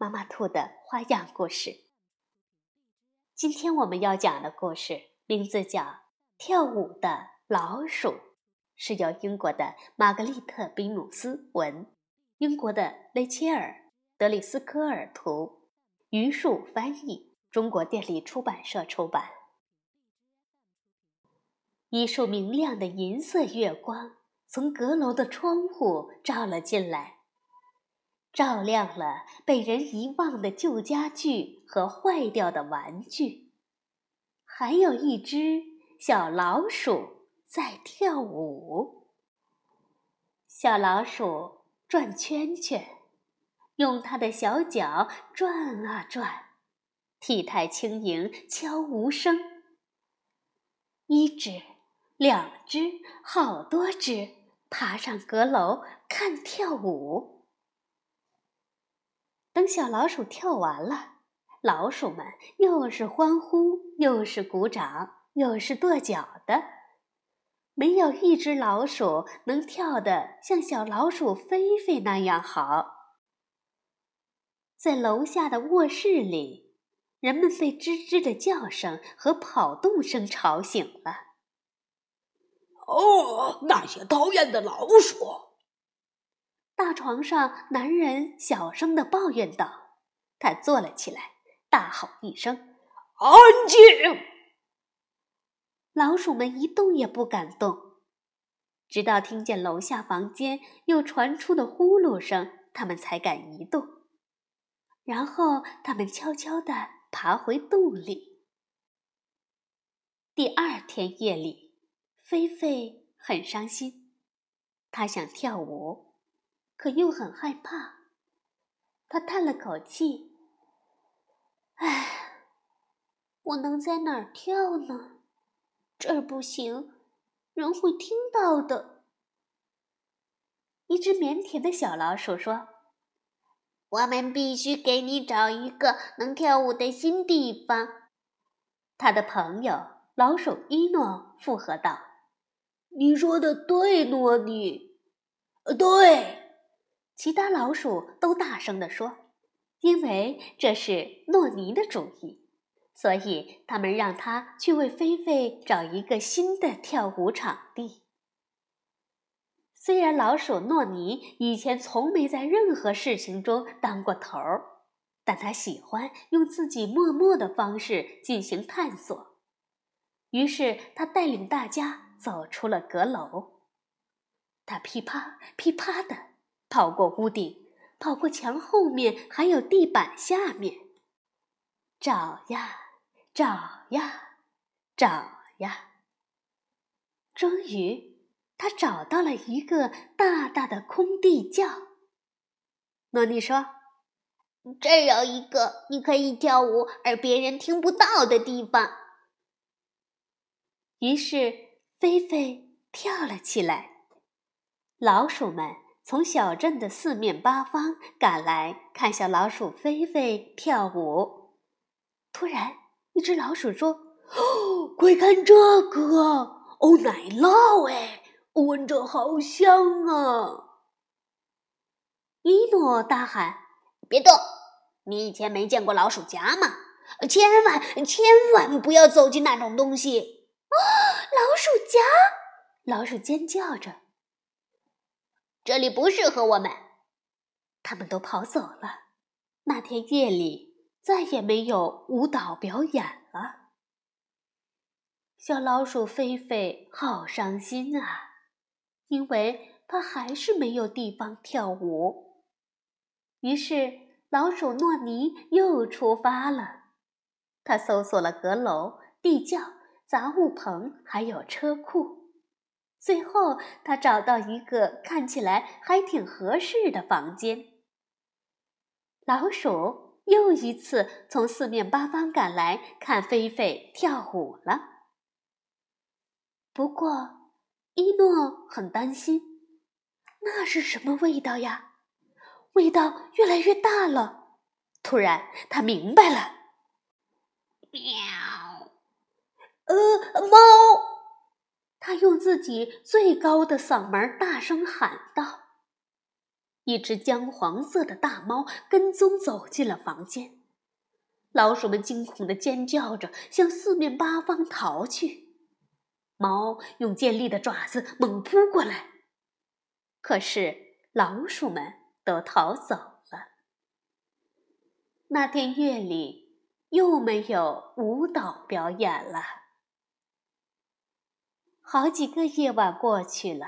妈妈兔的花样故事。今天我们要讲的故事名字叫《跳舞的老鼠》，是由英国的玛格丽特·比努斯文，英国的雷切尔·德里斯科尔图，榆树翻译，中国电力出版社出版。一束明亮的银色月光从阁楼的窗户照了进来。照亮了被人遗忘的旧家具和坏掉的玩具，还有一只小老鼠在跳舞。小老鼠转圈圈，用它的小脚转啊转，体态轻盈，悄无声。一只，两只，好多只，爬上阁楼看跳舞。等小老鼠跳完了，老鼠们又是欢呼，又是鼓掌，又是跺脚的。没有一只老鼠能跳得像小老鼠菲菲那样好。在楼下的卧室里，人们被吱吱的叫声和跑动声吵醒了。哦，那些讨厌的老鼠！大床上，男人小声的抱怨道：“他坐了起来，大吼一声：‘安静！’老鼠们一动也不敢动，直到听见楼下房间又传出的呼噜声，他们才敢移动。然后，他们悄悄地爬回洞里。第二天夜里，菲菲很伤心，她想跳舞。可又很害怕，他叹了口气：“唉，我能在哪儿跳呢？这儿不行，人会听到的。”一只腼腆的小老鼠说：“我们必须给你找一个能跳舞的新地方。”他的朋友老鼠伊诺附和道：“你说的对，诺尼。对。”其他老鼠都大声地说：“因为这是诺尼的主意，所以他们让他去为菲菲找一个新的跳舞场地。”虽然老鼠诺尼以前从没在任何事情中当过头儿，但他喜欢用自己默默的方式进行探索。于是他带领大家走出了阁楼。他噼啪噼啪的。跑过屋顶，跑过墙后面，还有地板下面，找呀找呀找呀。终于，他找到了一个大大的空地窖。诺尼说：“这有一个你可以跳舞而别人听不到的地方。”于是，菲菲跳了起来。老鼠们。从小镇的四面八方赶来看小老鼠菲菲跳舞。突然，一只老鼠说：“哦，快看这个！哦，奶酪哎，闻着好香啊！”伊诺大喊：“别动！你以前没见过老鼠夹吗？千万千万不要走进那种东西！”啊，老鼠夹！老鼠尖叫着。这里不适合我们，他们都跑走了。那天夜里再也没有舞蹈表演了。小老鼠菲菲好伤心啊，因为它还是没有地方跳舞。于是，老鼠诺尼又出发了。他搜索了阁楼、地窖、杂物棚，还有车库。最后，他找到一个看起来还挺合适的房间。老鼠又一次从四面八方赶来看菲菲跳舞了。不过，伊诺很担心，那是什么味道呀？味道越来越大了。突然，他明白了。喵！呃，猫！他用自己最高的嗓门大声喊道。一只姜黄色的大猫跟踪走进了房间，老鼠们惊恐的尖叫着，向四面八方逃去。猫用尖利的爪子猛扑过来，可是老鼠们都逃走了。那天夜里又没有舞蹈表演了。好几个夜晚过去了，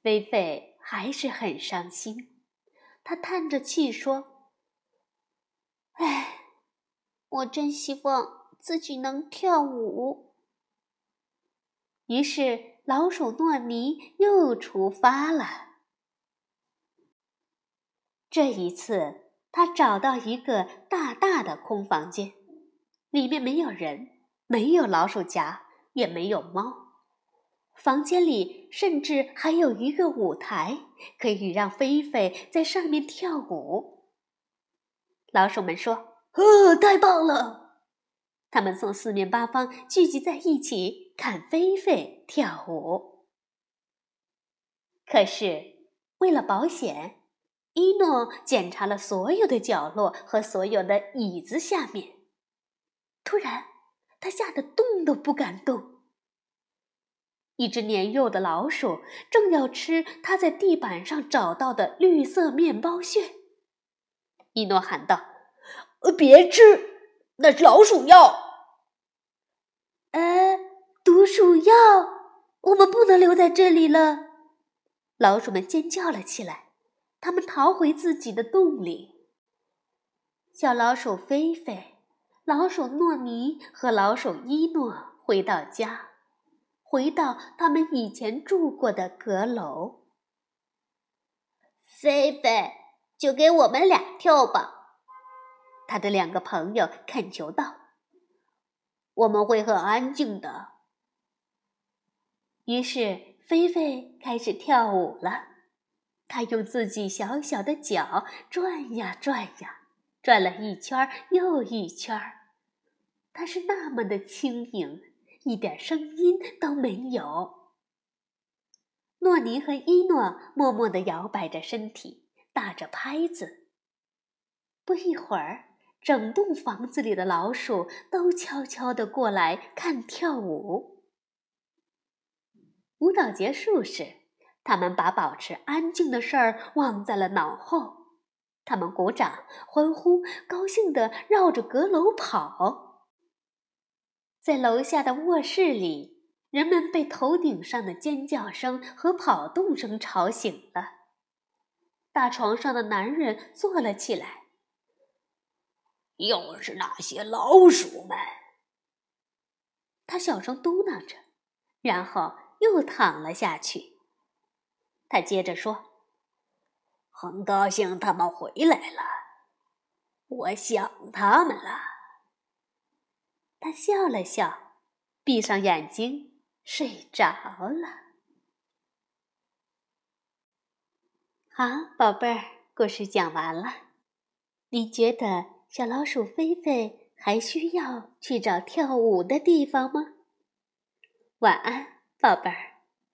菲菲还是很伤心。他叹着气说：“哎，我真希望自己能跳舞。”于是，老鼠诺尼又出发了。这一次，他找到一个大大的空房间，里面没有人，没有老鼠夹，也没有猫。房间里甚至还有一个舞台，可以让菲菲在上面跳舞。老鼠们说：“哦，太棒了！”他们从四面八方聚集在一起看菲菲跳舞。可是，为了保险，伊诺检查了所有的角落和所有的椅子下面。突然，他吓得动都不敢动。一只年幼的老鼠正要吃它在地板上找到的绿色面包屑，伊诺喊道：“，别吃，那是老鼠药。”“呃，毒鼠药，我们不能留在这里了！”老鼠们尖叫了起来，它们逃回自己的洞里。小老鼠菲菲、老鼠诺尼和老鼠伊诺回到家。回到他们以前住过的阁楼。菲菲，就给我们俩跳吧，他的两个朋友恳求道：“我们会很安静的。”于是菲菲开始跳舞了。她用自己小小的脚转呀转呀，转了一圈又一圈。她是那么的轻盈。一点声音都没有。诺尼和伊诺默默地摇摆着身体，打着拍子。不一会儿，整栋房子里的老鼠都悄悄地过来看跳舞。舞蹈结束时，他们把保持安静的事儿忘在了脑后。他们鼓掌、欢呼，高兴地绕着阁楼跑。在楼下的卧室里，人们被头顶上的尖叫声和跑动声吵醒了。大床上的男人坐了起来。又是那些老鼠们，他小声嘟囔着，然后又躺了下去。他接着说：“很高兴他们回来了，我想他们了。”他笑了笑，闭上眼睛睡着了。好，宝贝儿，故事讲完了。你觉得小老鼠菲菲还需要去找跳舞的地方吗？晚安，宝贝儿。